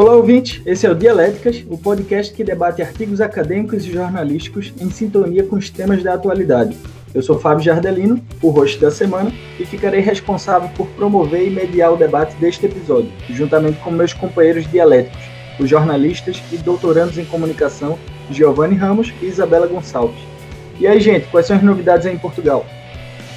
Olá, ouvinte! Esse é o Dialéticas, o podcast que debate artigos acadêmicos e jornalísticos em sintonia com os temas da atualidade. Eu sou Fábio Jardelino, o host da semana, e ficarei responsável por promover e mediar o debate deste episódio, juntamente com meus companheiros dialéticos, os jornalistas e doutorandos em comunicação Giovanni Ramos e Isabela Gonçalves. E aí, gente, quais são as novidades aí em Portugal?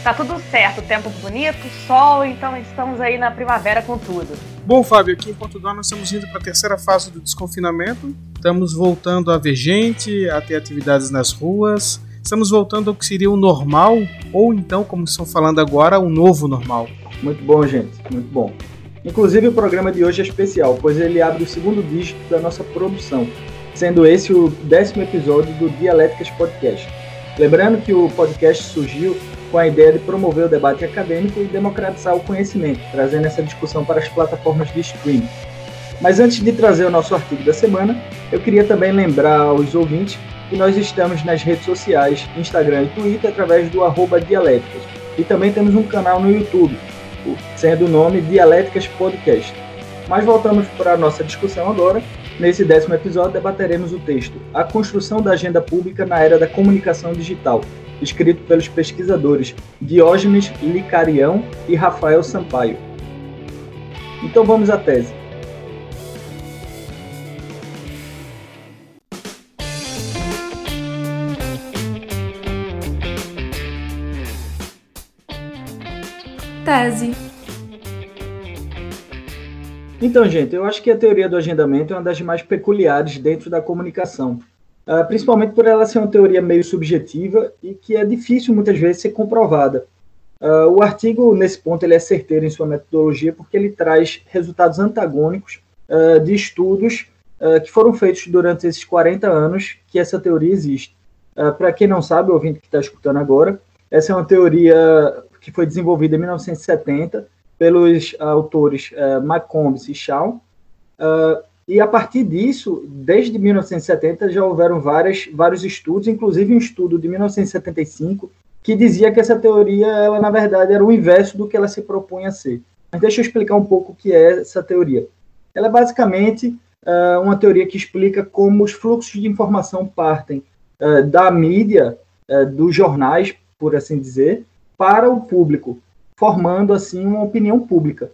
Tá tudo certo, tempo bonito, sol, então estamos aí na primavera com tudo. Bom, Fábio, aqui em Portugal nós estamos indo para a terceira fase do desconfinamento. Estamos voltando a ver gente, a ter atividades nas ruas. Estamos voltando ao que seria o normal, ou então, como estão falando agora, o novo normal. Muito bom, gente, muito bom. Inclusive, o programa de hoje é especial, pois ele abre o segundo dígito da nossa produção, sendo esse o décimo episódio do Dialéticas Podcast. Lembrando que o podcast surgiu com a ideia de promover o debate acadêmico e democratizar o conhecimento, trazendo essa discussão para as plataformas de streaming. Mas antes de trazer o nosso artigo da semana, eu queria também lembrar aos ouvintes que nós estamos nas redes sociais, Instagram e Twitter, através do arroba Dialéticas. E também temos um canal no YouTube, sendo o nome Dialéticas Podcast. Mas voltamos para a nossa discussão agora. Nesse décimo episódio, debateremos o texto A Construção da Agenda Pública na Era da Comunicação Digital, escrito pelos pesquisadores Diógenes Licarião e Rafael Sampaio. Então vamos à tese. Tese. Então, gente, eu acho que a teoria do agendamento é uma das mais peculiares dentro da comunicação, uh, principalmente por ela ser uma teoria meio subjetiva e que é difícil muitas vezes ser comprovada. Uh, o artigo, nesse ponto, ele é certeiro em sua metodologia porque ele traz resultados antagônicos uh, de estudos que foram feitos durante esses 40 anos que essa teoria existe. Para quem não sabe, o que está escutando agora, essa é uma teoria que foi desenvolvida em 1970 pelos autores uh, McCombs e Shaw, e a partir disso, desde 1970 já houveram várias, vários estudos, inclusive um estudo de 1975 que dizia que essa teoria, ela na verdade era o inverso do que ela se propunha a ser. Mas deixa eu explicar um pouco o que é essa teoria. Ela é basicamente uh, uma teoria que explica como os fluxos de informação partem uh, da mídia, uh, dos jornais, por assim dizer, para o público, formando assim uma opinião pública.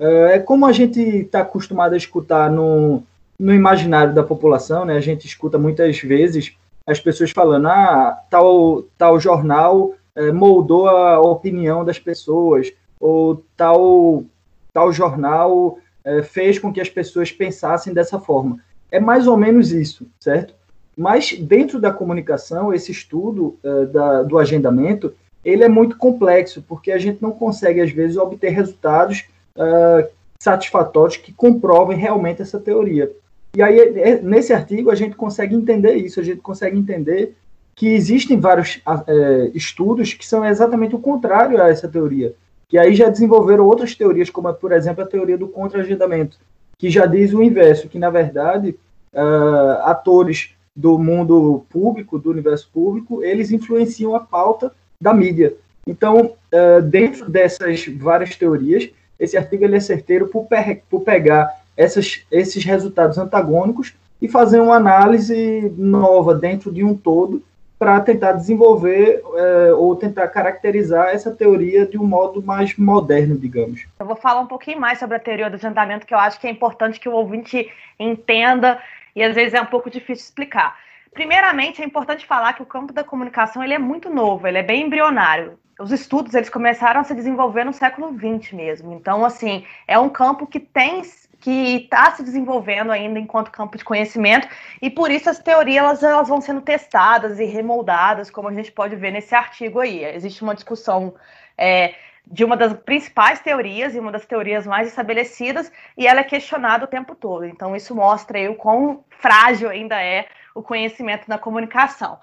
É como a gente está acostumado a escutar no, no imaginário da população, né? A gente escuta muitas vezes as pessoas falando, ah, tal, tal jornal é, moldou a opinião das pessoas, ou tal, tal jornal é, fez com que as pessoas pensassem dessa forma. É mais ou menos isso, certo? Mas dentro da comunicação, esse estudo é, da, do agendamento, ele é muito complexo, porque a gente não consegue, às vezes, obter resultados uh, satisfatórios que comprovem realmente essa teoria. E aí, é, é, nesse artigo, a gente consegue entender isso, a gente consegue entender que existem vários uh, estudos que são exatamente o contrário a essa teoria. Que aí já desenvolveram outras teorias, como, por exemplo, a teoria do contra-agendamento, que já diz o inverso, que, na verdade, uh, atores do mundo público, do universo público, eles influenciam a pauta da mídia. Então, uh, dentro dessas várias teorias, esse artigo ele é certeiro por, pe por pegar essas, esses resultados antagônicos e fazer uma análise nova dentro de um todo para tentar desenvolver uh, ou tentar caracterizar essa teoria de um modo mais moderno, digamos. Eu vou falar um pouquinho mais sobre a teoria do agendamento, que eu acho que é importante que o ouvinte entenda e às vezes é um pouco difícil explicar. Primeiramente, é importante falar que o campo da comunicação ele é muito novo, ele é bem embrionário. Os estudos eles começaram a se desenvolver no século XX mesmo. Então, assim, é um campo que tem que está se desenvolvendo ainda enquanto campo de conhecimento e por isso as teorias elas, elas vão sendo testadas e remoldadas, como a gente pode ver nesse artigo aí. Existe uma discussão é, de uma das principais teorias e uma das teorias mais estabelecidas e ela é questionada o tempo todo. Então isso mostra aí o quão frágil ainda é o conhecimento na comunicação.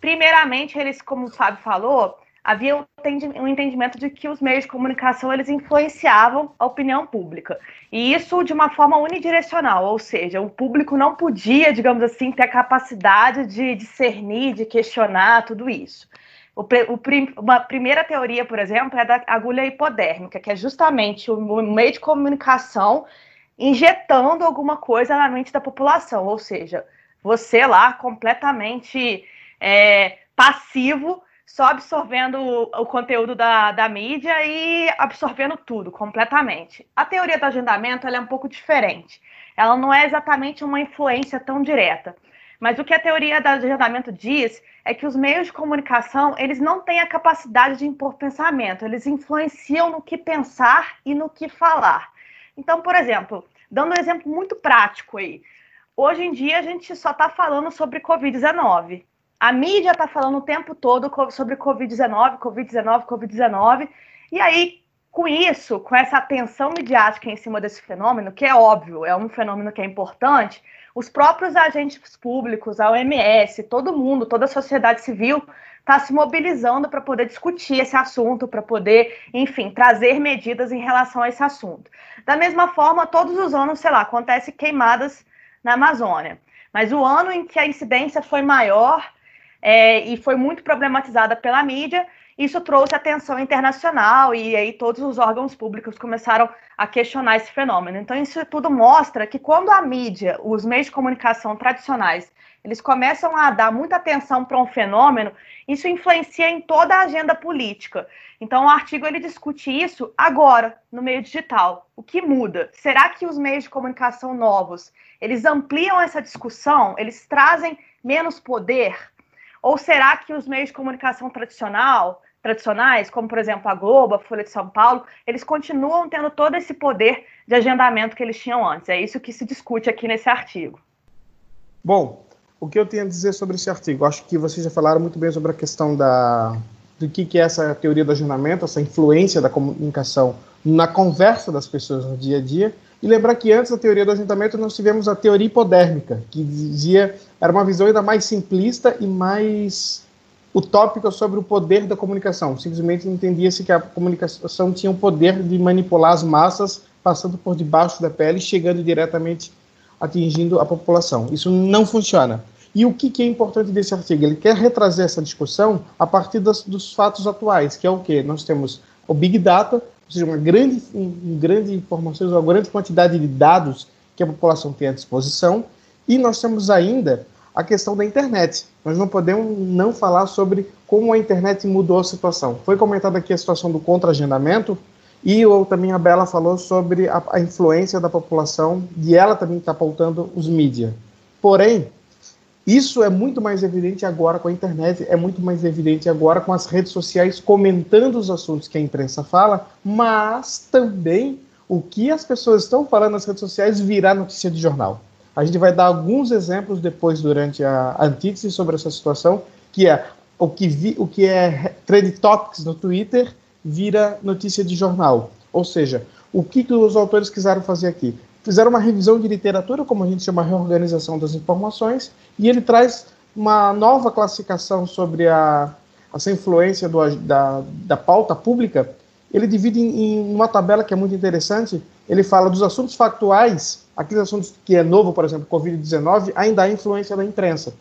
Primeiramente, eles, como o Fábio falou, havia um entendimento de que os meios de comunicação eles influenciavam a opinião pública. E isso de uma forma unidirecional, ou seja, o público não podia, digamos assim, ter a capacidade de discernir, de questionar tudo isso. O, o, uma primeira teoria, por exemplo, é da agulha hipodérmica, que é justamente o, meio de comunicação injetando alguma coisa na mente da população, ou seja, você lá completamente é, passivo, só absorvendo o, conteúdo da, da mídia e absorvendo tudo completamente. A teoria do agendamento é um pouco diferente. Ela não é exatamente uma influência tão direta. Mas o que a teoria do agendamento diz é que os meios de comunicação, eles não têm a capacidade de impor pensamento, eles influenciam no que pensar e no que falar. Então, por exemplo, dando um exemplo muito prático aí, hoje em dia a gente só está falando sobre Covid-19. A mídia está falando o tempo todo sobre Covid-19, Covid-19, Covid-19, e aí, com isso, com essa atenção midiática em cima desse fenômeno, que é óbvio, é um fenômeno que é importante, os próprios agentes públicos, a OMS, todo mundo, toda a sociedade civil está se mobilizando para poder discutir esse assunto, para poder, enfim, trazer medidas em relação a esse assunto. Da mesma forma, todos os anos, sei lá, acontece queimadas na Amazônia. Mas o ano em que a incidência foi maior é, e foi muito problematizada pela mídia isso trouxe atenção internacional e aí todos os órgãos públicos começaram a questionar esse fenômeno. Então isso tudo mostra que quando a mídia, os meios de comunicação tradicionais, eles começam a dar muita atenção para um fenômeno, isso influencia em toda a agenda política. Então o artigo ele discute isso agora no meio digital. O que muda? Será que os meios de comunicação novos, eles ampliam essa discussão? Eles trazem menos poder? Ou será que os meios de comunicação tradicional, tradicionais, como por exemplo a Globo, a Folha de São Paulo, eles continuam tendo todo esse poder de agendamento que eles tinham antes. É isso que se discute aqui nesse artigo. Bom, o que eu tenho a dizer sobre esse artigo? Acho que vocês já falaram muito bem sobre a questão da, do que, que é essa teoria do agendamento, essa influência da comunicação na conversa das pessoas no dia a dia. E lembrar que antes da teoria do agendamento nós tivemos a teoria hipodérmica, que dizia era uma visão ainda mais simplista e mais utópica sobre o poder da comunicação. Simplesmente entendia-se que a comunicação tinha o poder de manipular as massas, passando por debaixo da pele, chegando diretamente atingindo a população. Isso não funciona. E o que, que, é importante desse artigo? Ele quer retrazer essa discussão a partir das, dos fatos atuais, que é o que? Nós temos o Big Data, ou seja, uma grande, um, grande informações, uma grande quantidade de dados que a população tem à disposição, e nós temos ainda a questão da internet. Nós não podemos não falar sobre como a internet mudou a situação. Foi comentada aqui a situação do contra-agendamento, e eu, também a Bela falou sobre a, a influência da população, e ela também está pautando os mídias. Porém, isso é muito mais evidente agora com a internet, é muito mais evidente agora com as redes sociais comentando os assuntos que a imprensa fala, mas também o que as pessoas estão falando nas redes sociais virá notícia de jornal. A gente vai dar alguns exemplos depois durante a antítese sobre essa situação, que é o que, vi, o que é trend topics no Twitter vira notícia de jornal. Ou seja, o que, que os autores quiseram fazer aqui? Fizeram uma revisão de literatura, como a gente chama reorganização das informações, e ele traz uma nova classificação sobre a, essa influência do, da, da pauta pública. Ele divide em, em uma tabela que é muito interessante. Ele fala dos assuntos factuais aqueles assuntos que é novo, por exemplo, Covid-19, ainda há influência da imprensa,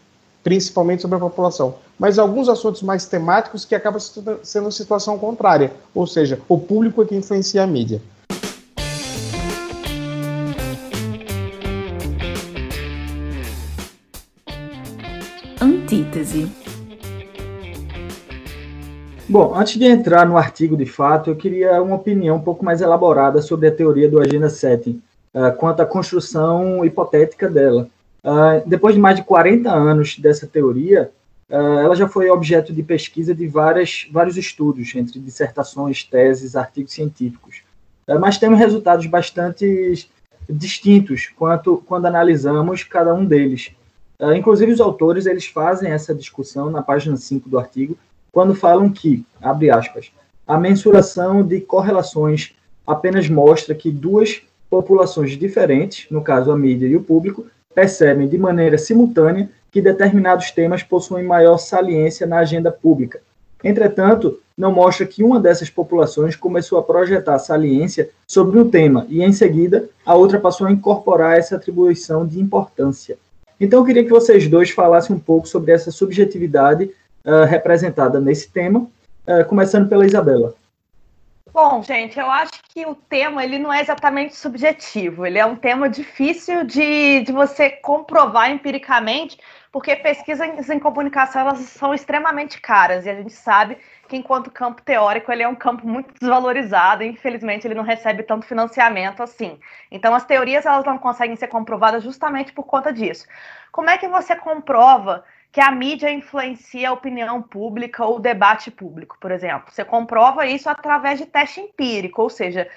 principalmente sobre a população. Mas alguns assuntos mais temáticos que acabam sendo situação contrária, ou seja, o público é que influencia a mídia. Antítese. Bom, antes de entrar no artigo de fato, eu queria uma opinião um pouco mais elaborada sobre a teoria do Agenda Setting uh, quanto à construção hipotética dela. Uh, depois de mais de 40 anos dessa teoria, uh, ela já foi objeto de pesquisa de várias, vários estudos, entre dissertações, teses, artigos científicos. mas temos resultados bastante distintos quanto, quando analisamos cada um deles. Inclusive, os autores eles fazem essa discussão na página 5 do artigo, quando falam que, abre aspas, a mensuração de correlações apenas mostra que duas populações diferentes, no caso a mídia e o público, percebem de maneira simultânea que determinados temas possuem maior saliência na agenda pública. Entretanto, não mostra que uma dessas populações começou a projetar saliência sobre um tema e, em seguida, a outra passou a incorporar essa atribuição de importância. Então, eu queria que vocês dois falassem um pouco sobre essa subjetividade uh, representada nesse tema, uh, começando pela Isabela. Bom, gente, eu acho que o tema ele não é exatamente subjetivo, ele é um tema difícil de, de você comprovar empiricamente, porque pesquisas em comunicação elas são extremamente caras e a gente sabe que enquanto campo teórico ele é um campo muito desvalorizado e infelizmente ele não recebe tanto financiamento assim. Então as teorias elas não conseguem ser comprovadas justamente por conta disso. Como é que você comprova que a mídia influencia a opinião pública ou o debate público, por exemplo. Você comprova isso através de teste empírico, ou seja,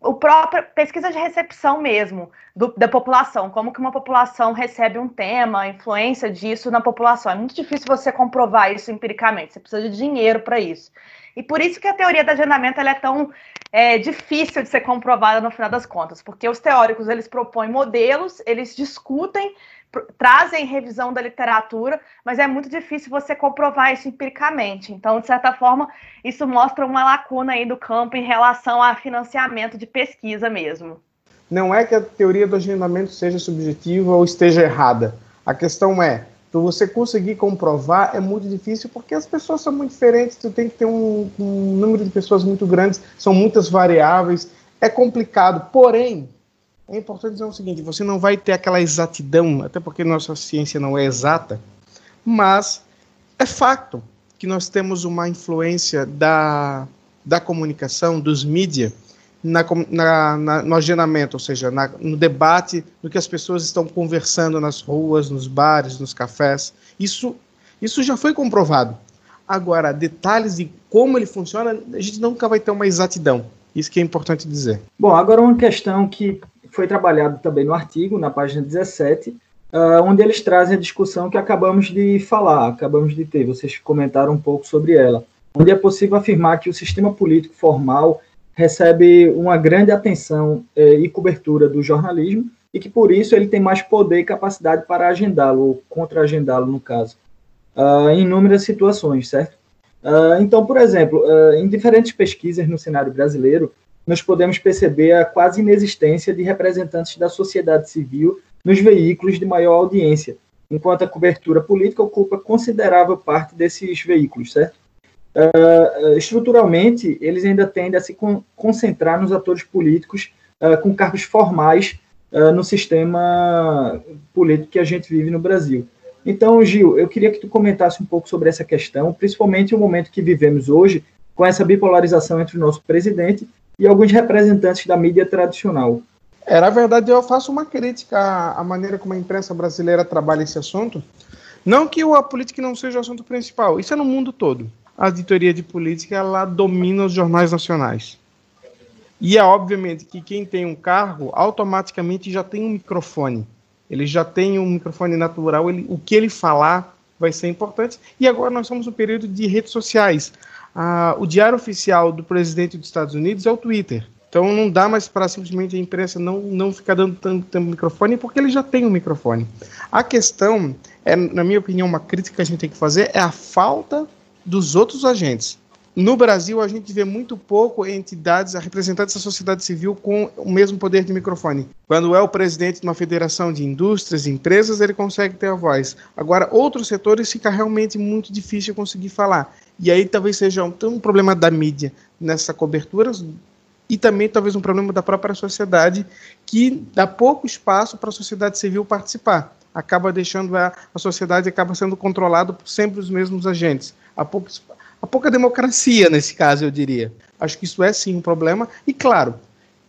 o próprio pesquisa de recepção mesmo do, da população, como que uma população recebe um tema, a influência disso na população. É muito difícil você comprovar isso empiricamente. Você precisa de dinheiro para isso. E por isso que a teoria do agendamento é tão é, difícil de ser comprovada no final das contas, porque os teóricos eles propõem modelos, eles discutem trazem revisão da literatura, mas é muito difícil você comprovar isso empiricamente. Então, de certa forma, isso mostra uma lacuna aí do campo em relação a financiamento de pesquisa mesmo. Não é que a teoria do agendamento seja subjetiva ou esteja errada. A questão é, para você conseguir comprovar é muito difícil porque as pessoas são muito diferentes, tu tem que ter um, um número de pessoas muito grandes, são muitas variáveis, é complicado. Porém, é importante dizer o seguinte: você não vai ter aquela exatidão, até porque nossa ciência não é exata, mas é fato que nós temos uma influência da, da comunicação, dos mídias, na, na, no agendamento, ou seja, na, no debate, no que as pessoas estão conversando nas ruas, nos bares, nos cafés. Isso, isso já foi comprovado. Agora, detalhes de como ele funciona, a gente nunca vai ter uma exatidão. Isso que é importante dizer. Bom, agora uma questão que foi trabalhado também no artigo, na página 17, uh, ah, onde eles trazem a discussão que acabamos de falar, acabamos de ter, vocês comentaram um pouco sobre ela, onde é possível afirmar que o sistema político formal recebe uma grande atenção eh, e cobertura do jornalismo e que por isso ele tem mais poder e capacidade para agendá-lo, ou contra-agendá-lo, no caso, uh, em inúmeras situações, certo? Uh, então, por exemplo, uh, em diferentes pesquisas no cenário brasileiro, nós podemos perceber a quase inexistência de representantes da sociedade civil nos veículos de maior audiência, enquanto a cobertura política ocupa considerável parte desses veículos, certo? Uh, estruturalmente, eles ainda tendem a se con concentrar nos atores políticos uh, com cargos formais uh, no sistema político que a gente vive no Brasil. Então, Gil, eu queria que tu comentasse um pouco sobre essa questão, principalmente o momento que vivemos hoje, com essa bipolarização entre o nosso presidente e alguns representantes da mídia tradicional. É, na verdade, eu faço uma crítica à, maneira como a imprensa brasileira trabalha esse assunto. Não que a política não seja o assunto principal, isso é no mundo todo. A editoria de política ela domina os jornais nacionais. E é obviamente que quem tem um cargo automaticamente já tem um microfone. Ele já tem um microfone natural, ele, o que ele falar vai ser importante. E agora nós estamos no período de redes sociais o diário oficial do presidente dos Estados Unidos é o Twitter. Então não dá mais para simplesmente a imprensa não, não ficar dando tanto microfone, porque ele já tem um microfone. A questão, é, na minha opinião, uma crítica que a gente tem que fazer é a falta dos outros agentes. No Brasil, a gente vê muito pouco entidades, representantes da sociedade civil com o mesmo poder de microfone. Quando é o presidente de uma federação de indústrias e empresas, ele consegue ter a voz. Agora, outros setores fica realmente muito difícil conseguir falar. E aí talvez seja um, um problema da mídia nessa cobertura e também talvez um problema da própria sociedade que dá pouco espaço para a sociedade civil participar. Acaba deixando a, a sociedade acaba sendo controlada por sempre os mesmos agentes. Há, pouco, há pouca democracia nesse caso, eu diria. Acho que isso é sim um problema. E claro,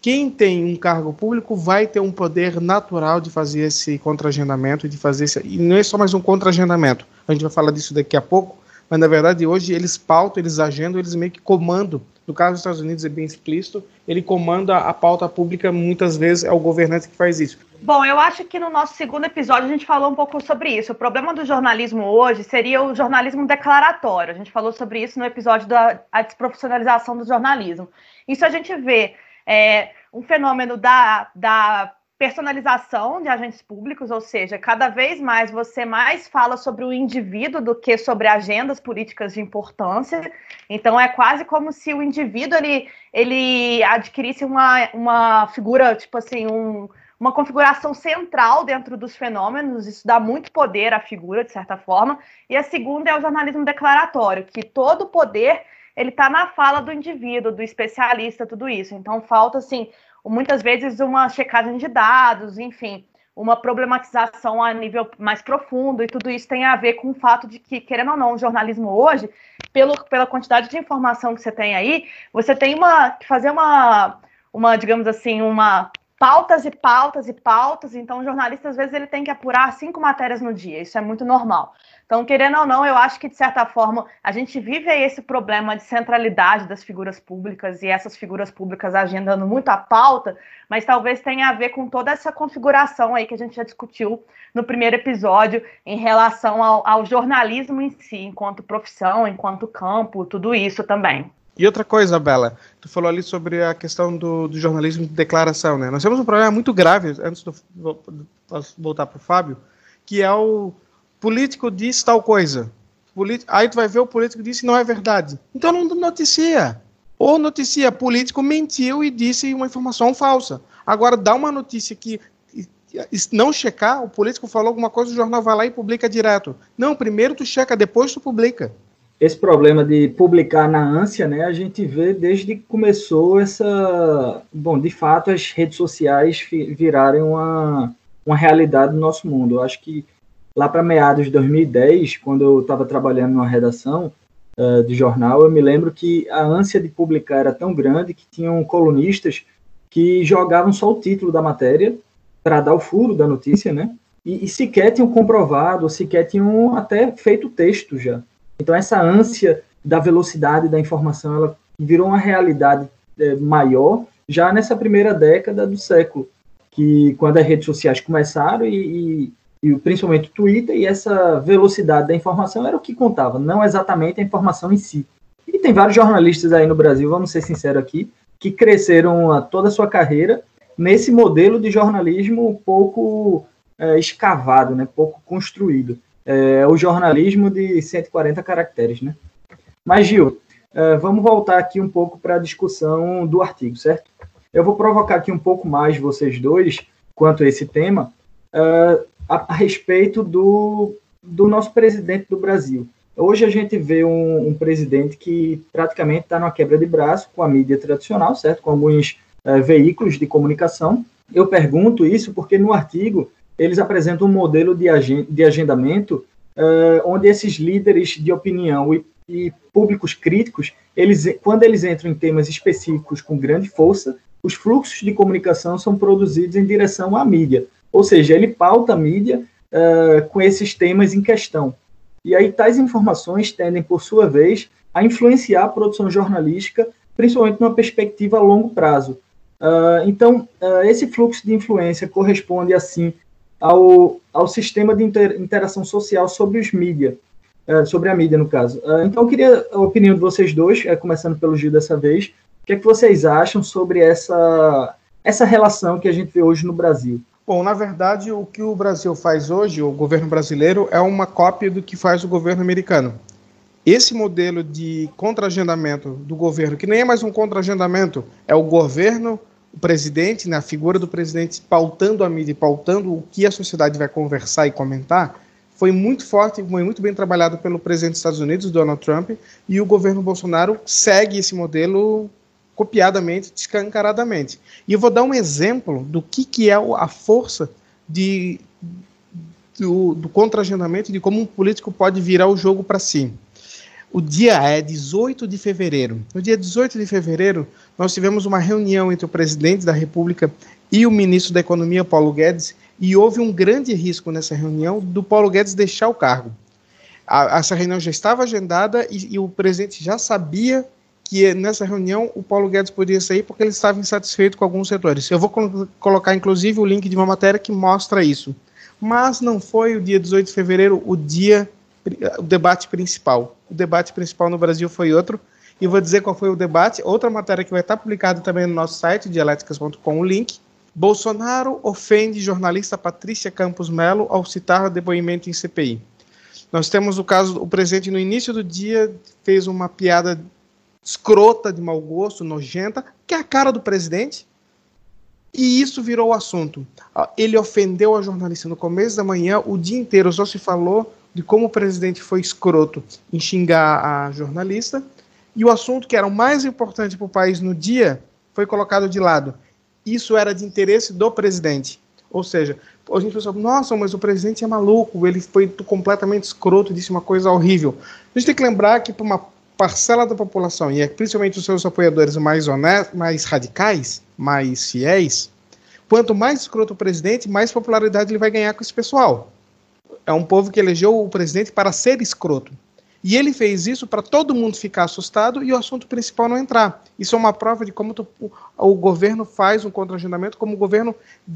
quem tem um cargo público vai ter um poder natural de fazer esse contra-agendamento e de fazer esse, e não é só mais um contra-agendamento. A gente vai falar disso daqui a pouco mas na verdade hoje eles pautam, eles agendam, eles meio que comandam. No caso dos Estados Unidos é bem explícito, ele comanda a pauta pública, muitas vezes é o governante que faz isso. Bom, eu acho que no nosso segundo episódio a gente falou um pouco sobre isso. O problema do jornalismo hoje seria o jornalismo declaratório. A gente falou sobre isso no episódio da desprofissionalização do jornalismo. Isso a gente vê é, um fenômeno da, da personalização de agentes públicos, ou seja, cada vez mais você mais fala sobre o indivíduo do que sobre agendas políticas de importância. Então é quase como se o indivíduo ele, ele adquirisse uma, uma figura, tipo assim, um, uma configuração central dentro dos fenômenos, isso dá muito poder à figura, de certa forma. E a segunda é o jornalismo declaratório, que todo poder ele está na fala do indivíduo, do especialista, tudo isso. Então falta assim, muitas vezes uma checagem de dados, enfim, uma problematização a nível mais profundo, e tudo isso tem a ver com o fato de que, querendo ou não, o jornalismo hoje, pelo, pela quantidade de informação que você tem aí, você tem uma que fazer uma, uma, digamos assim, uma pautas e pautas e pautas, então o jornalista às vezes ele tem que apurar cinco matérias no dia, isso é muito normal. Então, querendo ou não, eu acho que de certa forma a gente vive esse problema de centralidade das figuras públicas e essas figuras públicas agendando muito a pauta, mas talvez tenha a ver com toda essa configuração aí que a gente já discutiu no primeiro episódio em relação ao, ao jornalismo em si, enquanto profissão, enquanto campo, tudo isso também. E outra coisa, Bela, tu falou ali sobre a questão do, do jornalismo de declaração, né? Nós temos um problema muito grave, antes de voltar para o Fábio, que é o político disse tal coisa. Aí tu vai ver o político disse não é verdade. Então não noticia. Ou noticia, político mentiu e disse uma informação falsa. Agora dá uma notícia que não checar, o político falou alguma coisa, o jornal vai lá e publica direto. Não, primeiro tu checa, depois tu publica. Esse problema de publicar na ânsia, né, a gente vê desde que começou essa. Bom, de fato, as redes sociais virarem uma, uma realidade no nosso mundo. Eu acho que lá para meados de 2010, quando eu estava trabalhando numa redação uh, de jornal, eu me lembro que a ânsia de publicar era tão grande que tinham colunistas que jogavam só o título da matéria para dar o furo da notícia, né? E, e sequer tinham comprovado, sequer tinham até feito texto já. Então essa ânsia da velocidade da informação, ela virou uma realidade é, maior já nessa primeira década do século, que quando as redes sociais começaram e, e e principalmente o Twitter, e essa velocidade da informação era o que contava, não exatamente a informação em si. E tem vários jornalistas aí no Brasil, vamos ser sinceros aqui, que cresceram a toda a sua carreira nesse modelo de jornalismo pouco é, escavado, né, pouco construído. É, o jornalismo de 140 caracteres. Né? Mas, Gil, é, vamos voltar aqui um pouco para a discussão do artigo, certo? Eu vou provocar aqui um pouco mais vocês dois quanto a esse tema, uh, a, a respeito do, do nosso presidente do Brasil. Hoje a gente vê um, um presidente que praticamente está numa quebra de braço com a mídia tradicional, certo? Com alguns uh, veículos de comunicação. Eu pergunto isso porque no artigo eles apresentam um modelo de, agen de agendamento uh, onde esses líderes de opinião e, e, públicos críticos, eles, quando eles entram em temas específicos com grande força, os fluxos de comunicação são produzidos em direção à mídia. Ou seja, ele pauta a mídia uh, com esses temas em questão. E aí tais informações tendem, por sua vez, a influenciar a produção jornalística, principalmente numa perspectiva a longo prazo. Uh, então, uh, esse fluxo de influência corresponde, assim, ao, ao sistema de inter, interação social sobre os mídias, uh, sobre a mídia, no caso. então, eu queria a opinião de vocês dois, começando pelo Gil dessa vez. O que é que vocês acham sobre essa, essa relação que a gente vê hoje no Brasil? Bom, na verdade, o que o Brasil faz hoje, o governo brasileiro, é uma cópia do que faz o governo americano. Esse modelo de contra-agendamento do governo, que nem é mais um contra-agendamento, é o governo, o presidente, né, a figura do presidente pautando a mídia, pautando o que a sociedade vai conversar e comentar, foi muito forte, foi muito bem trabalhado pelo presidente dos Estados Unidos, Donald Trump, e o governo Bolsonaro segue esse modelo copiadamente, descancaradamente. E eu vou dar um exemplo do que, que é a força de, do, do contra-agendamento de como um político pode virar o jogo para si. O dia é 18 de fevereiro. No dia 18 de fevereiro, nós tivemos uma reunião entre o presidente da República e o ministro da Economia, Paulo Guedes, e houve um grande risco nessa reunião do Paulo Guedes deixar o cargo. A, essa reunião já estava agendada e, e o presidente já sabia que nessa reunião o Paulo Guedes podia sair porque ele estava insatisfeito com alguns setores. Eu vou colocar inclusive o link de uma matéria que mostra isso. Mas não foi o dia 18 de fevereiro o dia o debate principal. O debate principal no Brasil foi outro. E vou dizer qual foi o debate. Outra matéria que vai estar publicada também no nosso site, dialéticas.com, o link. Bolsonaro ofende jornalista Patrícia Campos Melo ao citar depoimento em CPI. Nós temos o caso, o presidente no início do dia fez uma piada escrota, de mau gosto, nojenta, que é a cara do presidente. E isso virou o assunto. Ah, ele ofendeu a jornalista no começo da manhã, o dia inteiro só se falou de como o presidente foi escroto em xingar a jornalista. e o assunto que era o mais importante para o país no dia foi colocado de lado. Isso era de interesse do presidente. Ou seja, a gente pensou, nossa, mas o presidente é maluco, ele foi completamente escroto, disse uma coisa horrível. A gente tem que lembrar que para uma parcela da população, e é principalmente os seus apoiadores mais honestos, mais radicais, mais fiéis, quanto mais escroto o presidente, mais popularidade ele vai ganhar com esse pessoal. É um povo que elegeu o presidente para ser escroto. E ele fez isso para todo mundo ficar assustado e o assunto principal não entrar. Isso é uma prova de como tu, o governo faz um contra-agendamento, como o governo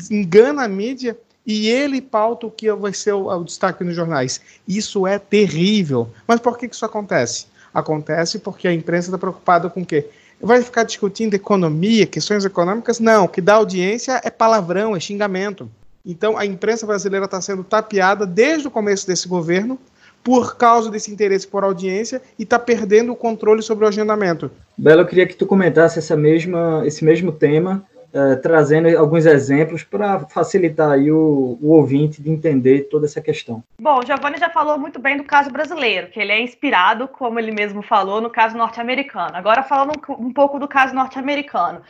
engana a mídia e ele pauta o que vai ser o, o, destaque nos jornais. Isso é terrível. Mas por que, que isso acontece? Acontece porque a imprensa está preocupada com o quê? Vai ficar discutindo economia, questões econômicas? Não, o que dá audiência é palavrão, é xingamento. Então a imprensa brasileira está sendo tapeada desde o começo desse governo por causa desse interesse por audiência e está perdendo o controle sobre o agendamento. Bela, eu queria que tu comentasse essa mesma, esse mesmo tema, uh, trazendo alguns exemplos para facilitar aí o, o, ouvinte de entender toda essa questão. Bom, o Giovanni já falou muito bem do caso brasileiro, que ele é inspirado, como ele mesmo falou, no caso norte-americano. Agora falando um pouco do caso norte-americano.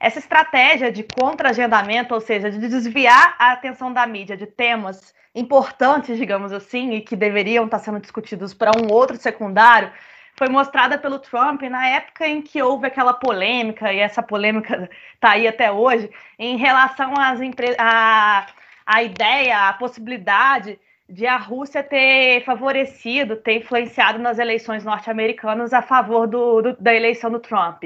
Essa estratégia de contra-agendamento, ou seja, de desviar a atenção da mídia de temas importantes, digamos assim, e que deveriam estar sendo discutidos para um outro secundário, foi mostrada pelo Trump na época em que houve aquela polêmica, e essa polêmica está aí até hoje, em relação às a, a ideia, a possibilidade de a Rússia ter favorecido, ter influenciado nas eleições norte-americanas a favor do, do, da eleição do Trump.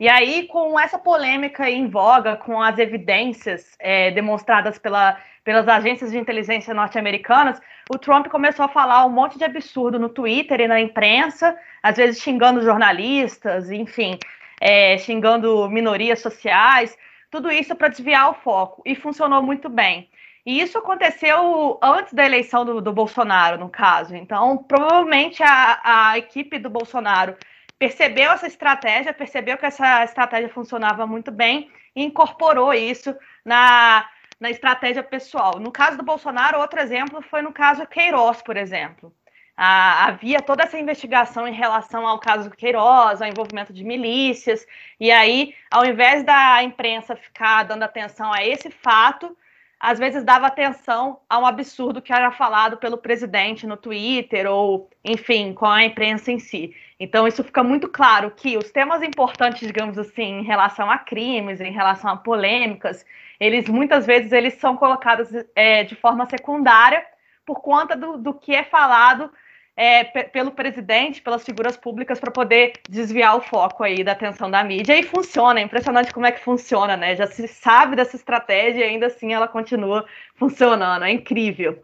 E aí, com essa polêmica em voga, com as evidências é, demonstradas pela pelas agências de inteligência norte-americanas, o Trump começou a falar um monte de absurdo no Twitter e na imprensa, às vezes xingando jornalistas, enfim, é, xingando minorias sociais, tudo isso para desviar o foco, e funcionou muito bem. E isso aconteceu antes da eleição do, do Bolsonaro, no caso. Então, provavelmente a, a equipe do Bolsonaro percebeu essa estratégia, percebeu que essa estratégia funcionava muito bem e incorporou isso na na estratégia pessoal. No caso do Bolsonaro, outro exemplo foi no caso Queiroz, por exemplo. Ah, havia toda essa investigação em relação ao caso Queiroz, ao envolvimento de milícias, e aí, ao invés da imprensa ficar dando atenção a esse fato, às vezes dava atenção a um absurdo que era falado pelo presidente no Twitter, ou, enfim, com a imprensa em si. Então, isso fica muito claro que os temas importantes, digamos assim, em relação a crimes, em relação a polêmicas, eles muitas vezes eles são colocados é, de forma secundária por conta do, do que é falado é, pelo presidente, pelas figuras públicas, para poder desviar o foco aí da atenção da mídia. E funciona, é impressionante como é que funciona, né? Já se sabe dessa estratégia e ainda assim ela continua funcionando, é incrível.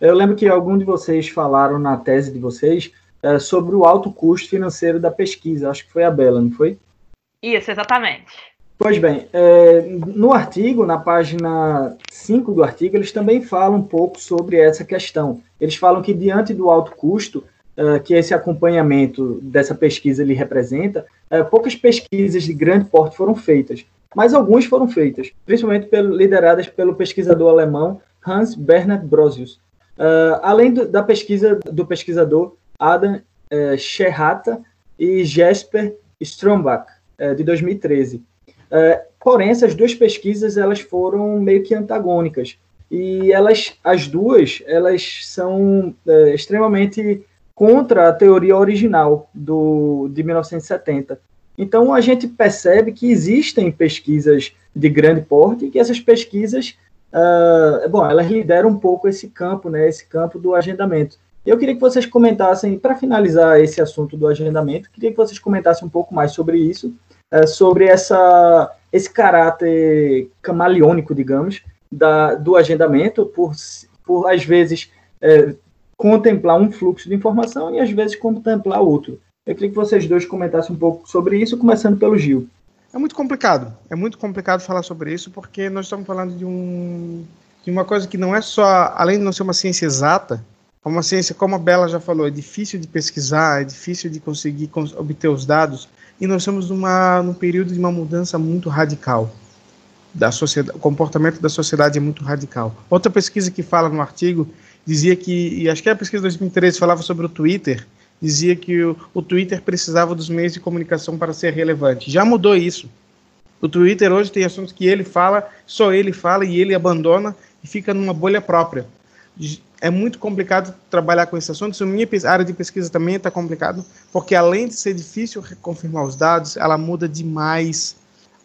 Eu lembro que algum de vocês falaram na tese de vocês é, sobre o alto custo financeiro da pesquisa. Acho que foi a Bela, não foi? Isso, exatamente. Pois bem, é, no artigo, na página 5 do artigo, eles também falam um pouco sobre essa questão. Eles falam que, diante do alto custo é, que esse acompanhamento dessa pesquisa ele representa, é, poucas pesquisas de grande porte foram feitas, mas algumas foram feitas, principalmente pelo, lideradas pelo pesquisador alemão Hans Bernhard Brosius. É, além do, da pesquisa do pesquisador Adam é, Scherrata e Jesper Strombach, é, de 2013. É, porém, essas duas pesquisas elas foram meio que antagônicas e elas, as duas, elas são é, extremamente contra a teoria original do de 1970. Então a gente percebe que existem pesquisas de grande porte e que essas pesquisas, uh, bom, elas lideram um pouco esse campo, né, esse campo do agendamento. Eu queria que vocês comentassem, para finalizar esse assunto do agendamento, queria que vocês comentassem um pouco mais sobre isso é, sobre essa, esse caráter camaleônico, digamos, da, do agendamento, por, por às vezes é, contemplar um fluxo de informação e às vezes contemplar outro. Eu queria que vocês dois comentassem um pouco sobre isso, começando pelo Gil. É muito complicado. É muito complicado falar sobre isso porque nós estamos falando de, um, de uma coisa que não é só, além de não ser uma ciência exata, é uma ciência, como a Bela já falou, é difícil de pesquisar, é difícil de conseguir obter os dados e nós estamos numa, num período de uma mudança muito radical. Da sociedade, o comportamento da sociedade é muito radical. Outra pesquisa que fala no artigo dizia que, e acho que a pesquisa de 2013 falava sobre o Twitter, dizia que o, o Twitter precisava dos meios de comunicação para ser relevante. Já mudou isso. O Twitter hoje tem assuntos que ele fala, só ele fala e ele abandona e fica numa bolha própria. É muito complicado trabalhar com esse assunto. A minha área de pesquisa também está complicado, porque além de ser difícil confirmar os dados, ela muda demais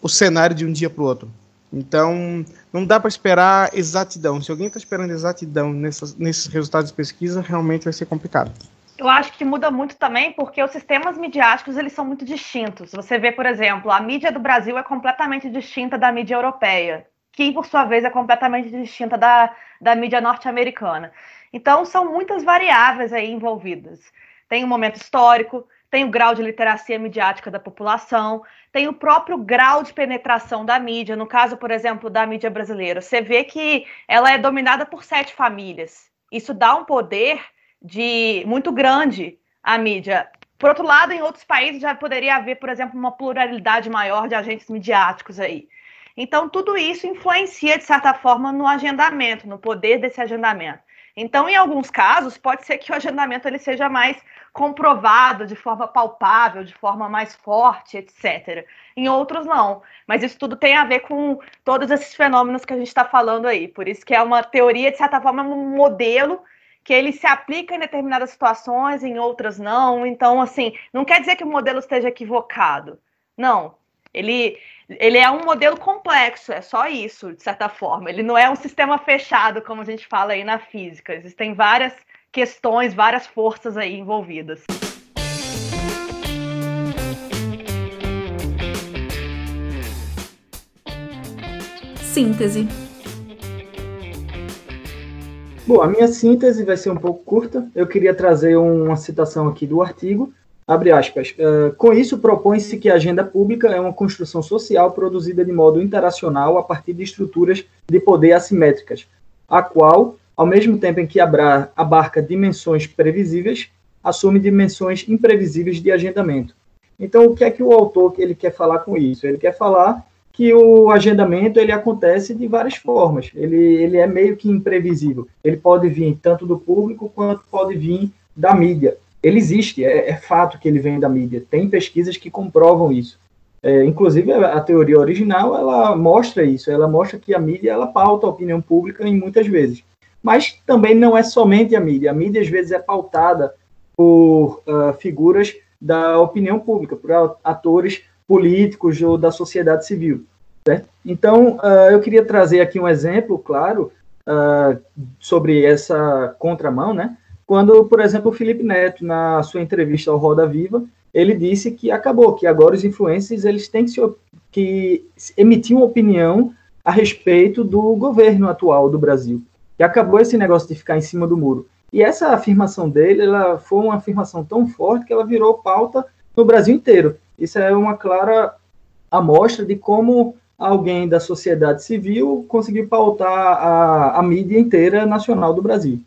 o cenário de um dia para o outro. Então, não dá para esperar exatidão. Se alguém está esperando exatidão nessas, nesses resultados de pesquisa, realmente vai ser complicado. Eu acho que muda muito também porque os sistemas midiáticos eles são muito distintos. Você vê, por exemplo, a mídia do Brasil é completamente distinta da mídia europeia, que por sua vez é completamente distinta da, da mídia norte-americana. Então são muitas variáveis aí envolvidas. Tem o um momento histórico, tem o grau de literacia midiática da população, tem o próprio grau de penetração da mídia. No caso, por exemplo, da mídia brasileira, você vê que ela é dominada por sete famílias. Isso dá um poder de muito grande à mídia. Por outro lado, em outros países já poderia haver, por exemplo, uma pluralidade maior de agentes midiáticos aí. Então, tudo isso influencia, de certa forma, no agendamento, no poder desse agendamento. Então, em alguns casos, pode ser que o agendamento ele seja mais comprovado de forma palpável, de forma mais forte, etc. Em outros, não. Mas isso tudo tem a ver com todos esses fenômenos que a gente está falando aí. Por isso que é uma teoria, de certa forma, um modelo que ele se aplica em determinadas situações, em outras não. Então, assim, não quer dizer que o modelo esteja equivocado. Não. Ele, ele é um modelo complexo, é só isso, de certa forma. Ele não é um sistema fechado, como a gente fala aí na física. Existem várias questões, várias forças aí envolvidas. Síntese. Bom, a minha síntese vai ser um pouco curta. Eu queria trazer uma citação aqui do artigo Abre aspas. Uh, com isso, propõe-se que a agenda pública é uma construção social produzida de modo interacional a partir de estruturas de poder assimétricas, a qual, ao mesmo tempo em que abra, abarca dimensões previsíveis, assume dimensões imprevisíveis de agendamento. Então, o que é que o autor ele quer falar com isso? Ele quer falar que o agendamento ele acontece de várias formas. Ele, ele é meio que imprevisível. Ele pode vir tanto do público quanto pode vir da mídia ele existe, é, é, fato que ele vem da mídia. Tem pesquisas que comprovam isso. É, inclusive, a, teoria original, ela mostra isso. Ela mostra que a mídia, ela pauta a opinião pública em muitas vezes. Mas também não é somente a mídia. A mídia, às vezes, é pautada por uh, figuras da opinião pública, por atores políticos ou da sociedade civil. Certo? Então, uh, eu queria trazer aqui um exemplo, claro, uh, sobre essa contramão, né? Quando, por exemplo, o Felipe Neto, na sua entrevista ao Roda Viva, ele disse que acabou, que agora os influencers eles têm que, se, que emitir uma opinião a respeito do governo atual do Brasil. Que acabou esse negócio de ficar em cima do muro. E essa afirmação dele, ela foi uma afirmação tão forte que ela virou pauta no Brasil inteiro. Isso é uma clara amostra de como alguém da sociedade civil conseguiu pautar a, a mídia inteira nacional do Brasil.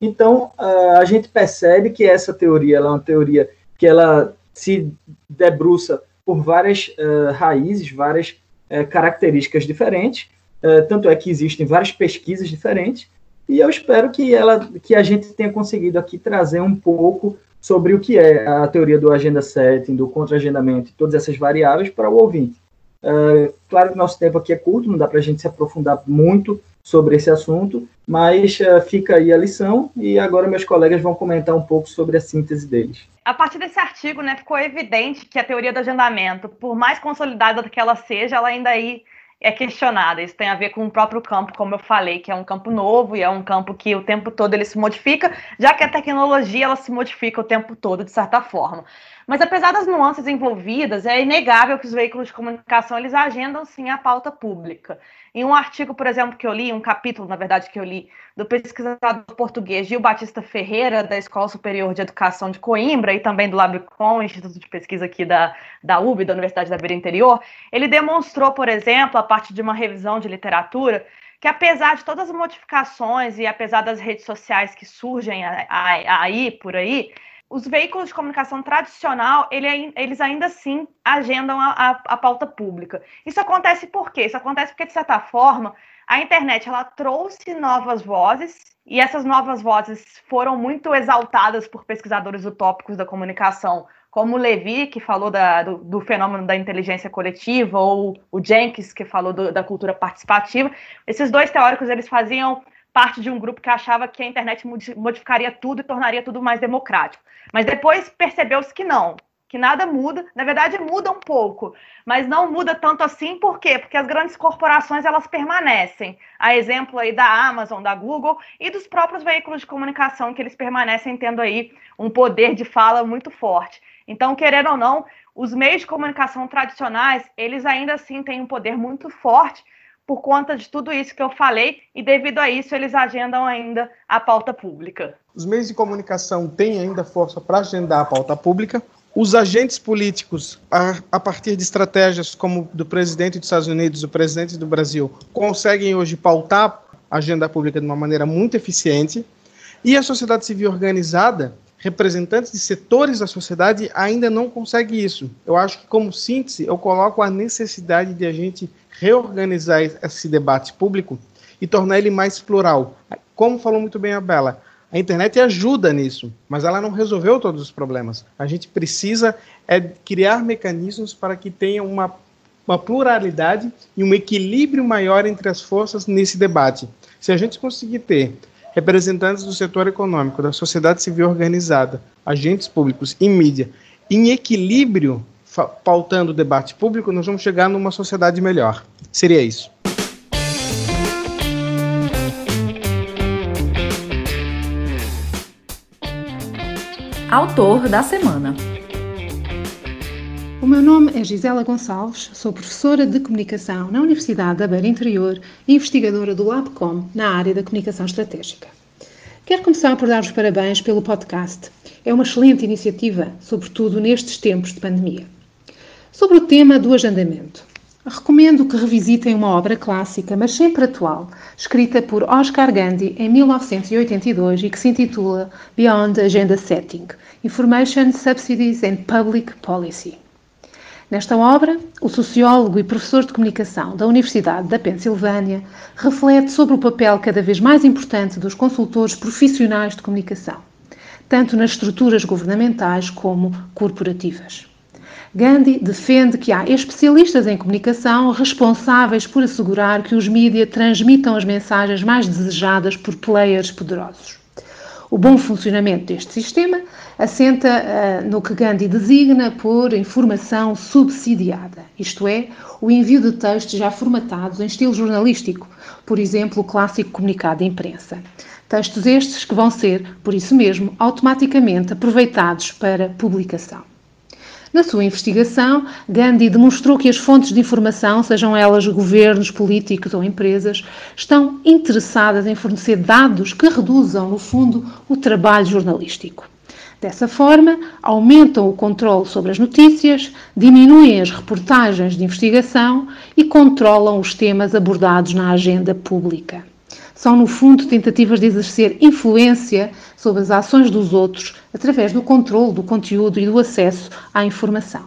Então, a gente percebe que essa teoria é uma teoria que ela se debruça por várias uh, raízes, várias uh, características diferentes, uh, tanto é que existem várias pesquisas diferentes, e eu espero que, ela, que a gente tenha conseguido aqui trazer um pouco sobre o que é a teoria do agenda setting, do contra-agendamento todas essas variáveis para o ouvinte. claro que nosso tempo aqui é curto, não dá para a gente se aprofundar muito sobre esse assunto, mas uh, fica aí a lição e agora meus colegas vão comentar um pouco sobre a síntese deles. A partir desse artigo, né, ficou evidente que a teoria do agendamento, por mais consolidada que ela seja, ela ainda aí é questionada. Isso tem a ver com o próprio campo, como eu falei, que é um campo novo e é um campo que o tempo todo ele se modifica, já que a tecnologia ela se modifica o tempo todo, de certa forma. Mas apesar das nuances envolvidas, é inegável que os veículos de comunicação eles agendam sim a pauta pública. Em um artigo, por exemplo, que eu li, um capítulo, na verdade, que eu li, do pesquisador português Gil Batista Ferreira, da Escola Superior de Educação de Coimbra, e também do Labicom, Instituto de Pesquisa aqui da, da UB, da Universidade da Beira Interior, ele demonstrou, por exemplo, a partir de uma revisão de literatura, que apesar de todas as modificações e apesar das redes sociais que surgem aí por aí, os veículos de comunicação tradicional, ele, eles ainda assim agendam a, a, a, pauta pública. Isso acontece por quê? Isso acontece porque, de certa forma, a internet ela trouxe novas vozes, e essas novas vozes foram muito exaltadas por pesquisadores utópicos da comunicação, como o Levi, que falou da, do, do, fenômeno da inteligência coletiva, ou o Jenkins, que falou do, da cultura participativa. Esses dois teóricos, eles faziam parte de um grupo que achava que a internet modificaria tudo e tornaria tudo mais democrático. Mas depois percebeu-se que não, que nada muda. Na verdade, muda um pouco, mas não muda tanto assim. Por quê? Porque as grandes corporações elas permanecem. A exemplo aí da Amazon, da Google e dos próprios veículos de comunicação que eles permanecem tendo aí um poder de fala muito forte. Então, querendo ou não, os meios de comunicação tradicionais, eles ainda assim têm um poder muito forte por conta de tudo isso que eu falei, e devido a isso eles agendam ainda a pauta pública. Os meios de comunicação têm ainda força para agendar a pauta pública. Os agentes políticos, a, a, partir de estratégias como do presidente dos Estados Unidos, do presidente do Brasil, conseguem hoje pautar a agenda pública de uma maneira muito eficiente. E a sociedade civil organizada, representantes de setores da sociedade, ainda não consegue isso. Eu acho que, como síntese, eu coloco a necessidade de a gente reorganizar esse debate público e tornar ele mais plural. Como falou muito bem a Bela, a internet ajuda nisso, mas ela não resolveu todos os problemas. A gente precisa é criar mecanismos para que tenha uma, uma pluralidade e um equilíbrio maior entre as forças nesse debate. Se a gente conseguir ter representantes do setor econômico, da sociedade civil organizada, agentes públicos e mídia em equilíbrio pautando o debate público, nós vamos chegar numa sociedade melhor. Seria isso. Autor da semana. O meu nome é Gisela Gonçalves, sou professora de comunicação na Universidade da Beira Interior e investigadora do LabCom na área da comunicação estratégica. Quero começar por dar os parabéns pelo podcast. É uma excelente iniciativa, sobretudo nestes tempos de pandemia. Sobre o tema do agendamento. Recomendo que revisitem uma obra clássica, mas sempre atual, escrita por Oscar Gandhi em 1982 e que se intitula Beyond Agenda Setting: Information, Subsidies and Public Policy. Nesta obra, o sociólogo e professor de comunicação da Universidade da Pensilvânia reflete sobre o papel cada vez mais importante dos consultores profissionais de comunicação, tanto nas estruturas governamentais como corporativas. Gandhi defende que há especialistas em comunicação responsáveis por assegurar que os mídias transmitam as mensagens mais desejadas por players poderosos. O bom funcionamento deste sistema assenta uh, no que Gandhi designa por informação subsidiada, isto é, o envio de textos já formatados em estilo jornalístico, por exemplo, o clássico comunicado de imprensa. Textos estes que vão ser, por isso mesmo, automaticamente aproveitados para publicação. Na sua investigação, Gandhi demonstrou que as fontes de informação, sejam elas governos, políticos ou empresas, estão interessadas em fornecer dados que reduzam, no fundo, o trabalho jornalístico. Dessa forma, aumentam o controle sobre as notícias, diminuem as reportagens de investigação e controlam os temas abordados na agenda pública são, no fundo, tentativas de exercer influência sobre as ações dos outros através do controle do conteúdo e do acesso à informação.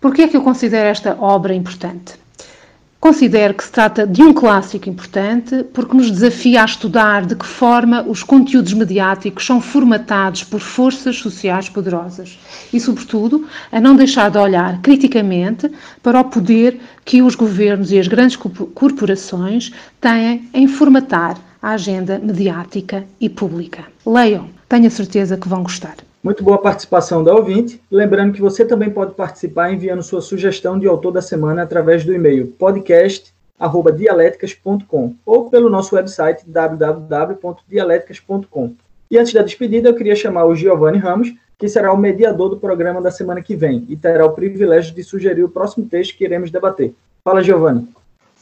Por que é que eu considero esta obra importante? Considero que se trata de um clássico importante porque nos desafia a estudar de que forma os conteúdos mediáticos são formatados por forças sociais poderosas e, sobretudo, a não deixar de olhar criticamente para o poder que os governos e as grandes corporações têm em formatar a agenda mediática e pública. Leiam, tenho a certeza que vão gostar. Muito boa participação da ouvinte. Lembrando que você também pode participar enviando sua sugestão de autor da semana através do e-mail podcast@dialeticas.com ou pelo nosso website www.dialeticas.com. E antes da despedida, eu queria chamar o Giovanni Ramos, que será o mediador do programa da semana que vem e terá o privilégio de sugerir o próximo texto que iremos debater. Fala, Giovanni.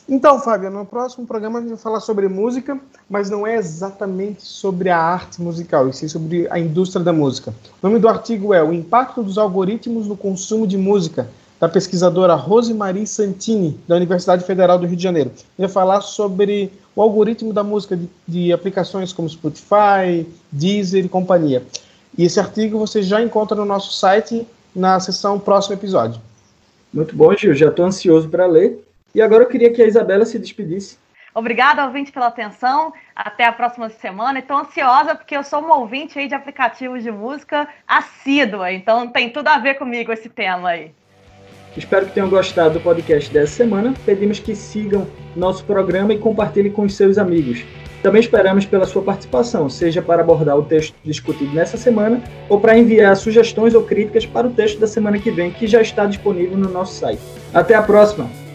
Então, Fábio, no próximo programa a gente vai falar sobre música, mas não é exatamente sobre a arte musical, e sim sobre a indústria da música. O nome do artigo é O Impacto dos Algoritmos no Consumo de Música, da pesquisadora Rosemarie Santini, da Universidade Federal do Rio de Janeiro. Vai falar sobre o algoritmo da música de, de aplicações como Spotify, Deezer e companhia. E esse artigo você já encontra no nosso site na seção próximo episódio. Muito bom, Gil. Já estou ansioso para ler. E agora eu queria que a Isabela se despedisse. Obrigada, ouvinte, pela atenção. Até a próxima semana. Estou ansiosa porque eu sou uma ouvinte aí de aplicativos de música assídua, então tem tudo a ver comigo esse tema aí. Espero que tenham gostado do podcast dessa semana. Pedimos que sigam nosso programa e compartilhem com os seus amigos. Também esperamos pela sua participação, seja para abordar o texto discutido nessa semana ou para enviar sugestões ou críticas para o texto da semana que vem, que já está disponível no nosso site. Até a próxima!